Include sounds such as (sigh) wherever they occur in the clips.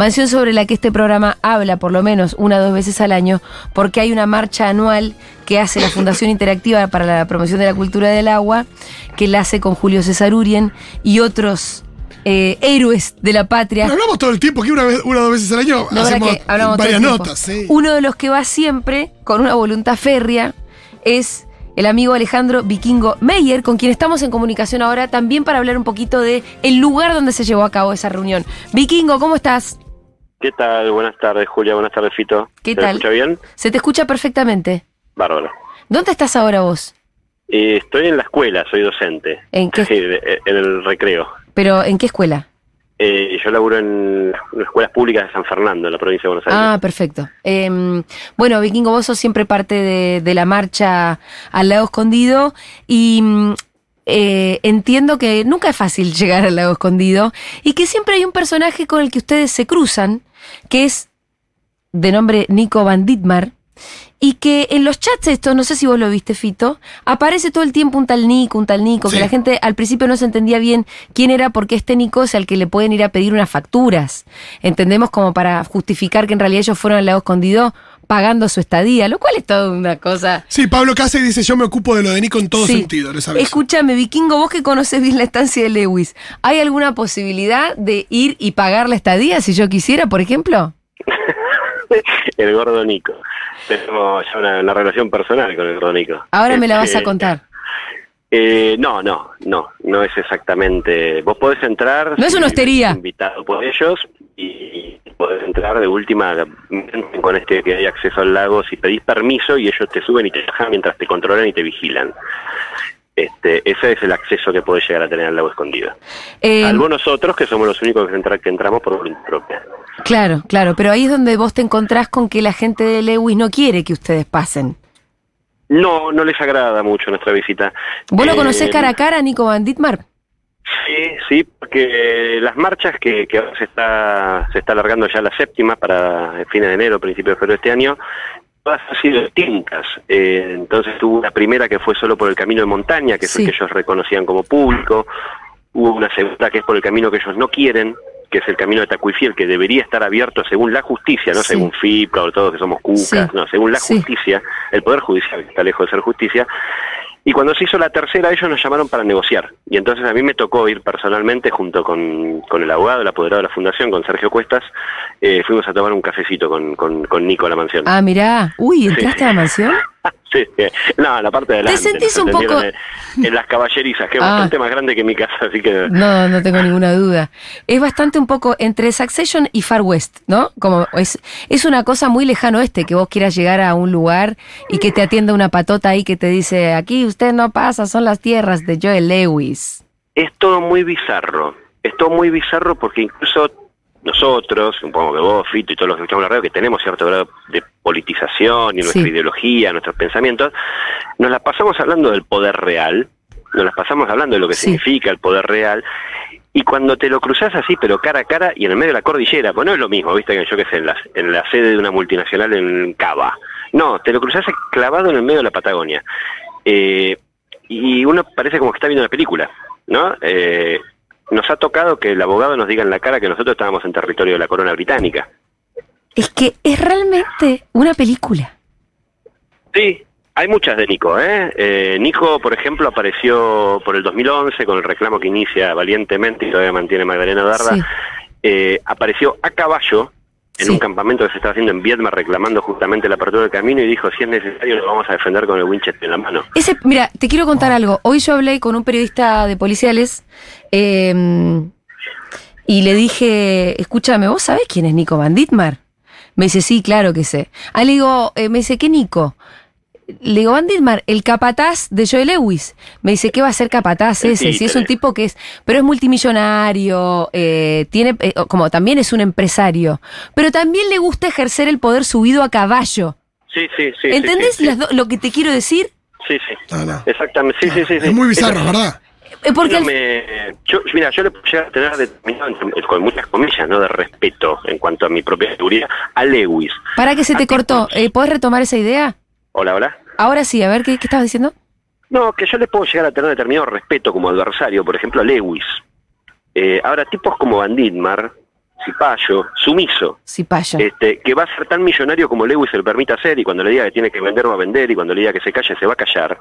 Mansión sobre la que este programa habla por lo menos una o dos veces al año, porque hay una marcha anual que hace la Fundación (coughs) Interactiva para la Promoción de la Cultura del Agua, que la hace con Julio César Urien y otros eh, héroes de la patria. Pero hablamos todo el tiempo, que una, vez, una o dos veces al año No, hacemos ¿verdad que hablamos varias notas. sí. Uno de los que va siempre con una voluntad férrea es el amigo Alejandro Vikingo Meyer, con quien estamos en comunicación ahora también para hablar un poquito de el lugar donde se llevó a cabo esa reunión. Vikingo, ¿cómo estás? ¿Qué tal? Buenas tardes, Julia. Buenas tardes, Fito. ¿Qué ¿Se tal? me escucha bien? Se te escucha perfectamente. Bárbaro. ¿Dónde estás ahora vos? Eh, estoy en la escuela, soy docente. ¿En qué? Sí, de- en el recreo. ¿Pero en qué escuela? Eh, yo laburo en las escuelas públicas de San Fernando, en la provincia de Buenos Aires. Ah, perfecto. Eh, bueno, Vikingo, vos sos siempre parte de, de la marcha al lago escondido y mm, eh, entiendo que nunca es fácil llegar al lago escondido y que siempre hay un personaje con el que ustedes se cruzan, que es de nombre Nico Van Ditmar. Y que en los chats estos, no sé si vos lo viste, Fito, aparece todo el tiempo un tal Nico, un tal Nico, Sí. que la gente al principio no se entendía bien quién era porque este Nico es al que le pueden ir a pedir unas facturas. Entendemos como para justificar que en realidad ellos fueron al lago escondido pagando su estadía, lo cual es toda una cosa. Sí, Pablo Cáceres dice: Yo me ocupo de lo de Nico en todo Sí. sentido. les. Escúchame, Vikingo, vos que conoces bien la estancia de Lewis, ¿hay alguna posibilidad de ir y pagar la estadía si yo quisiera, por ejemplo? (laughs) el gordo Nico. Tenemos ya una, una relación personal con el gordo Nico. Ahora me la vas a Este, contar. Eh, no, no, no, no es exactamente. Vos podés entrar. No es una hostería. Invitado por ellos y podés entrar de última con este que hay acceso al lago si pedís permiso y ellos te suben y te bajan mientras te controlan y te vigilan. Este, ese es el acceso que podés llegar a tener al lago escondido. Eh, Salvo nosotros que somos los únicos que, entra- que entramos por voluntad propia. claro, claro, pero ahí es donde vos te encontrás con que la gente de Lewis no quiere que ustedes pasen. No, no les agrada mucho nuestra visita. ¿Vos lo Eh, conocés cara a cara, Nico Van Ditmar? Sí, sí, porque las marchas que, que ahora se está, se está alargando ya la séptima para fines de enero, principios de febrero de este año, todas han sido distintas. Eh, entonces tuvo una primera que fue solo por el camino de montaña, que es Sí. el que ellos reconocían como público. Hubo una segunda que es por el camino que ellos no quieren, que es el camino de Tacuifiel, que debería estar abierto según la justicia, no Sí. según FIPA o todos que somos cucas, Sí. no, según la justicia, el Poder Judicial, que está lejos de ser justicia. Y cuando se hizo la tercera, ellos nos llamaron para negociar. Y entonces a mí me tocó ir personalmente junto con, con el abogado, el apoderado de la fundación, con Sergio Cuestas. eh, fuimos a tomar un cafecito con, con, con Nico a la mansión. Ah, mirá. Uy, ¿entraste a la mansión? (laughs) Sí, no, la parte de adelante. sentís un poco- en las caballerizas, que es (laughs) Ah. bastante más grande que mi casa, así que... No, no tengo ninguna duda. Es bastante un poco entre Succession y Far West, ¿no? Como es, es una cosa muy lejano este, que vos quieras llegar a un lugar y que te atienda una patota ahí que te dice, aquí usted no pasa, son las tierras de Joel Lewis. es todo muy bizarro. Es todo muy bizarro porque incluso nosotros, supongo que vos, Fito y todos los que escuchamos la radio, que tenemos cierto grado de politización y nuestra Sí. ideología, nuestros pensamientos, nos las pasamos hablando del poder real, nos las pasamos hablando de lo que Sí. significa el poder real, y cuando te lo cruzas así, pero cara a cara y en el medio de la cordillera, pues no es lo mismo, viste, que yo qué sé, en la, en la sede de una multinacional en Cava. No, te lo cruzas clavado en el medio de la Patagonia. Eh, y uno parece como que está viendo una película, ¿no? Eh, nos ha tocado que el abogado nos diga en la cara que nosotros estábamos en territorio de la corona británica. Es que es realmente una película. Sí, hay muchas de Nico, ¿eh? Eh, Nico, por ejemplo, apareció por el 2011 con el reclamo que inicia valientemente y todavía mantiene Magdalena Darda. Sí. Eh, apareció a caballo en Sí. un campamento que se estaba haciendo en Viedma reclamando justamente la apertura del camino y dijo, si es necesario, lo vamos a defender con el Winchester en la mano. Ese, mira, te quiero contar algo. Hoy yo hablé con un periodista de policiales eh, y le dije, escúchame, ¿vos sabés quién es Nico Van Ditmar? Me dice, sí, claro que sé. Ah, le digo, eh, me dice, ¿qué Nico? Le digo, Van Ditmar, el capataz de Joe Lewis. Me dice, ¿qué va a ser capataz El ese? Si es un tipo que es, pero es multimillonario, eh, tiene, eh, como también es un empresario, pero también le gusta ejercer el poder subido a caballo. Sí, sí, sí. ¿Entendés sí, sí. las do- lo que te quiero decir? Sí, sí. No, no. Exactamente, sí, sí, sí. sí. Es muy bizarro, ¿verdad? Eh, Porque Yo al- me- yo- mira, yo le puedo llegar a tener determinado, con muchas comillas, ¿no? De respeto en cuanto a mi propia seguridad, a Lewis. Para que se te cortó, eh, ¿podés retomar esa idea? Hola, hola. Ahora sí, a ver, ¿qué, qué estabas diciendo? No, que yo le puedo llegar a tener determinado respeto como adversario, por ejemplo, a Lewis. Eh, ahora, tipos como Van Ditmar cipayo, sumiso, Cipayo. este, que va a ser tan millonario como Lewis se lo permite hacer y cuando le diga que tiene que vender va a vender y cuando le diga que se calle se va a callar,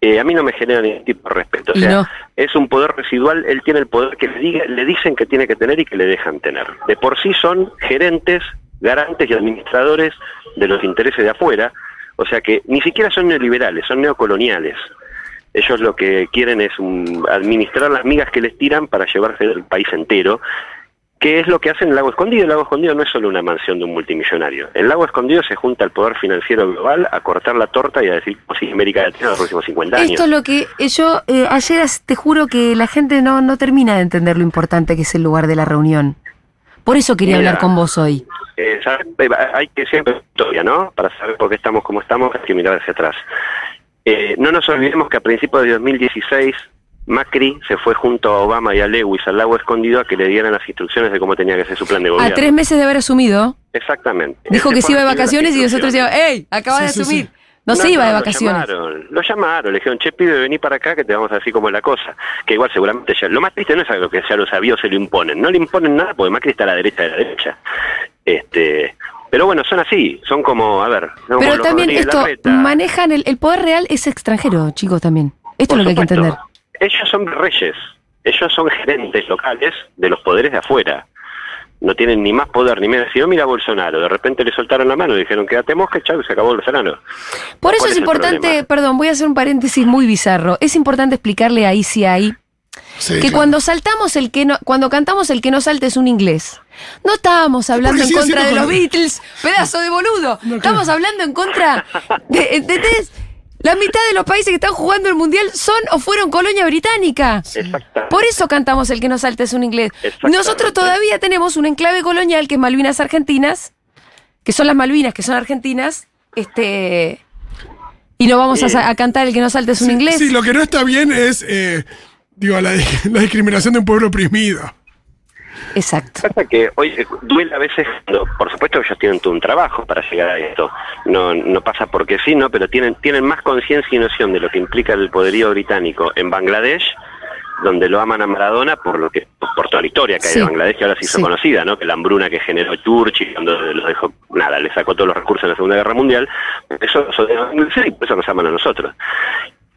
eh, a mí no me genera ningún tipo de respeto. O sea, no. es un poder residual, él tiene el poder que le, diga, le dicen que tiene que tener y que le dejan tener. De por sí son gerentes, garantes y administradores de los intereses de afuera, o sea que ni siquiera son neoliberales, son neocoloniales. Ellos lo que quieren es un- administrar las migas que les tiran para llevarse el país entero, que es lo que hacen en el Lago Escondido. El Lago Escondido no es solo una mansión de un multimillonario. El Lago Escondido se junta el poder financiero global a cortar la torta y a decir, pues sí, América Latina los próximos 50 años. Esto es lo que eh, yo eh, ayer te juro que la gente no, no termina de entender lo importante que es el lugar de la reunión. Por eso quería Mira. hablar con vos hoy. Eh, Hay que siempre historia, ¿no? Para saber por qué estamos como estamos, hay que mirar hacia atrás. Eh, no nos olvidemos que a principios de 2016 Macri se fue junto a Obama y a Lewis al lago escondido a que le dieran las instrucciones de cómo tenía que ser su plan de A gobierno. tres meses de haber asumido, Exactamente. dijo Él que se iba de a vacaciones y nosotros decíamos, ¡Ey! Acaba de Sí, asumir. sí. No, se iba de lo vacaciones. llamaron, lo llamaron, le dijeron, che, pibe, vení para acá que te vamos a decir cómo es la cosa. Que igual seguramente ya, lo más triste no es algo que ya lo sabía o se lo imponen, no le imponen nada porque Macri está a la derecha de la derecha. Este, pero bueno, son así, son como, a ver, Pero también Rodríguez esto, manejan el, el poder real es extranjero, chicos, también. Esto Por es lo que hay que entender. Ellos son reyes, ellos son gerentes locales de los poderes de afuera. No tienen ni más poder ni menos. Si no, mira a Bolsonaro, de repente le soltaron la mano y dijeron, quédate mosca, chau, y se acabó Bolsonaro. Por eso ¿Cuál es importante, perdón, voy a hacer un paréntesis muy bizarro. Es importante explicarle a ICI Sí, que claro. cuando saltamos el que no, cuando cantamos el que no salte es un inglés. No estábamos hablando en contra de los Beatles, pedazo de boludo. No, Estamos claro. hablando en contra de, ¿entendés? La mitad de los países que están jugando el mundial son o fueron colonia británica. Exactamente. Por eso cantamos el que no salte es un inglés. Nosotros todavía tenemos un enclave colonial que es Malvinas Argentinas, que son las Malvinas, que son argentinas, este y no vamos a, cantar el que no salte es un Sí, inglés. Sí, lo que no está bien es, eh, digo, la, (laughs) la discriminación de un pueblo oprimido. Exacto. Pasa que hoy eh, duele a veces, cuando- por supuesto ellos tienen todo un trabajo para llegar a esto, no, no pasa porque sí, ¿no? pero tienen, tienen más conciencia y noción de lo que implica el poderío británico en Bangladesh, donde lo aman a Maradona por lo que por, toda la historia que hay Sí. de Bangladesh que ahora se hizo Sí. conocida, ¿no? que la hambruna que generó Churchill cuando los dejó, nada, le sacó todos los recursos en la Segunda Guerra Mundial, eso, eso por eso nos aman a nosotros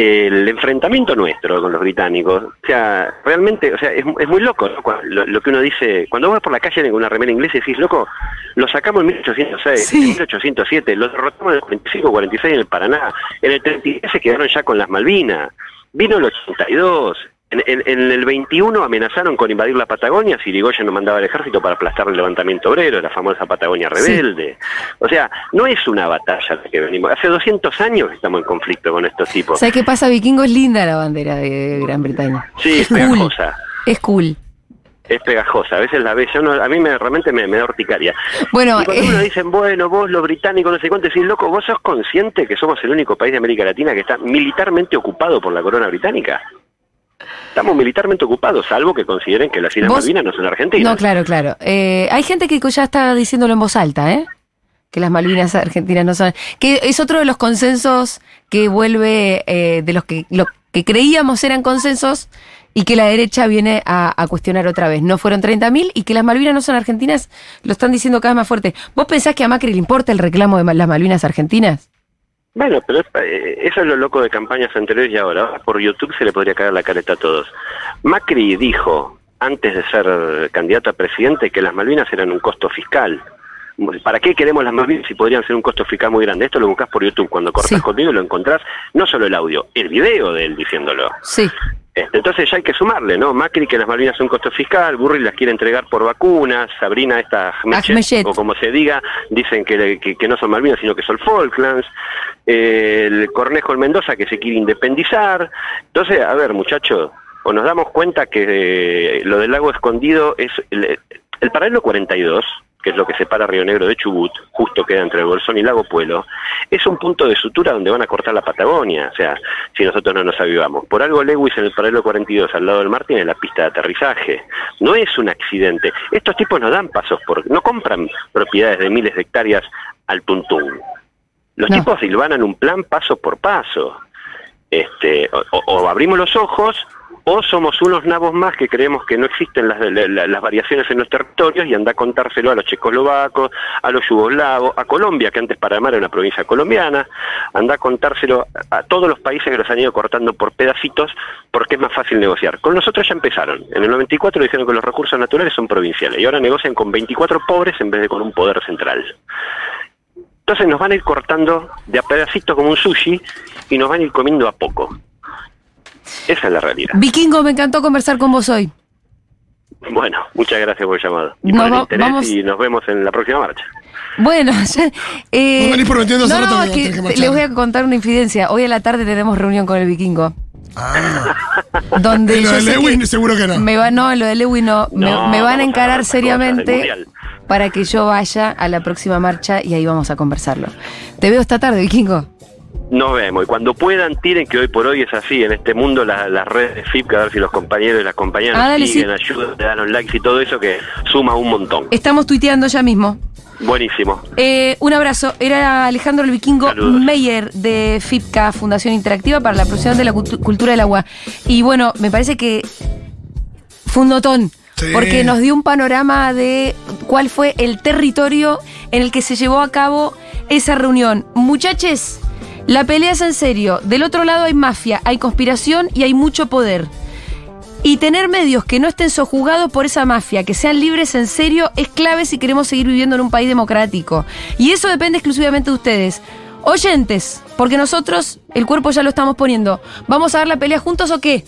el enfrentamiento nuestro con los británicos, o sea, realmente, o sea, es, es muy loco lo, lo que uno dice, cuando vas por la calle con una remera inglesa y decís, loco, lo sacamos en 1806, Sí. en 1807, lo derrotamos en el 45, 46 en el Paraná, en el 33 se quedaron ya con las Malvinas, vino el 82, en, en- en el 21 amenazaron con invadir la Patagonia si Irigoyen no mandaba el ejército para aplastar el levantamiento obrero, la famosa Patagonia Sí. O sea, no es una batalla la que venimos. Hace 200 años estamos en conflicto con estos tipos. ¿Sabes qué pasa, Vikingo? Es linda la bandera de Gran Bretaña. Sí, es cool. pegajosa. Es cool. Es pegajosa. A veces la ves, yo no- a mí me, realmente me, me da horticaria. Bueno, Y cuando eh, uno dicen, bueno, vos los británicos, no sé cuánto, decís, loco, vos sos consciente que somos el único país de América Latina que está militarmente ocupado por la corona británica. Estamos militarmente ocupados, salvo que consideren que las Islas Malvinas no son argentinas. no, claro, claro. Eh, hay gente que ya está diciéndolo en voz alta, ¿eh? Que las Malvinas argentinas no son. Que es otro de los consensos que vuelve eh, de los que lo que creíamos eran consensos y que la derecha viene a, cuestionar otra vez. No fueron 30.000 y que las Malvinas no son argentinas, lo están diciendo cada vez más fuerte. ¿Vos pensás que a Macri le importa el reclamo de las Malvinas argentinas? Bueno, pero eh, eso es lo loco de campañas anteriores y. Ahora Por YouTube se le podría caer la careta a todos. Macri dijo, antes de ser candidato a presidente, que las Malvinas eran un costo fiscal. ¿Para qué queremos las Malvinas si podrían ser un costo fiscal muy grande? Esto lo buscas por YouTube. Cuando cortas Sí. conmigo lo encontrás, no solo el audio, el video de él diciéndolo. Sí. Este, entonces ya hay que sumarle, ¿no? Macri que las Malvinas son un costo fiscal, Burri las quiere entregar por vacunas, Sabrina esta Ahmechet. o como se diga, dicen que, que- que no son Malvinas sino que son Falklands, Eh, el Cornejo el Mendoza que se quiere independizar. Entonces, a ver muchachos, o nos damos cuenta que eh, lo del lago escondido es el, el paralelo 42, que es lo que separa Río Negro de Chubut, justo queda entre el Bolsón y Lago Puelo, es un punto de sutura donde van a cortar la Patagonia, o sea, si nosotros no nos avivamos. Por algo Lewis en el paralelo 42 al lado del mar tiene la pista de aterrizaje. No es un accidente. Estos tipos no dan pasos por, no compran propiedades de miles de hectáreas al tuntún. Los No. tipos silvanan un plan paso por paso. Este, o abrimos los ojos o somos unos nabos más que creemos que no existen las, las variaciones en los territorios y anda a contárselo a los checoslovacos, a los yugoslavos, a Colombia, que antes Panamá era una provincia colombiana, anda a contárselo a todos los países que los han ido cortando por pedacitos porque es más fácil negociar. Con nosotros ya empezaron. En el 94 dijeron que los recursos naturales son provinciales y ahora negocian con 24 pobres en vez de con un poder central. Entonces nos van a ir cortando de a pedacitos como un sushi y nos van a ir comiendo a poco. Esa es la realidad. Vikingo, me encantó conversar con vos hoy. Bueno, muchas gracias por el llamado. Y por el interés y nos vemos en la próxima marcha. Bueno, (laughs) ya, eh, venís prometiendo hace no, rato no, que que les voy a contar una infidencia. Hoy a la tarde tenemos reunión con el vikingo. Ah, Donde (laughs) Y lo de Lewin que seguro que no. Me va, no, lo de Lewin no. Me, No, me van a encarar seriamente para que yo vaya a la próxima marcha y ahí vamos a conversarlo. Te veo esta tarde, vikingo. Nos vemos. Y cuando puedan, tiren que hoy por hoy es así. En este mundo, la- las redes de FIP, a ver si los compañeros y las compañeras Ah, nos siguen, sí. ayudan, le dan los likes y todo eso que suma un montón. Estamos tuiteando ya mismo. Buenísimo. Eh, un abrazo. Era Alejandro el Vikingo Saludos. Meyer de FIPCA, Fundación Interactiva para la Protección de la Cultu- Cultura del Agua. Y bueno, me parece que fue un notón. Sí. Porque nos dio un panorama de cuál fue el territorio en el que se llevó a cabo esa reunión. Muchachos, la pelea es en serio. Del otro lado hay mafia, hay conspiración y hay mucho poder. Y tener medios que no estén sojuzgados por esa mafia, que sean libres en serio, es clave si queremos seguir viviendo en un país democrático. Y eso depende exclusivamente de ustedes. Oyentes, porque nosotros el cuerpo ya lo estamos poniendo. ¿Vamos a dar la pelea juntos o qué?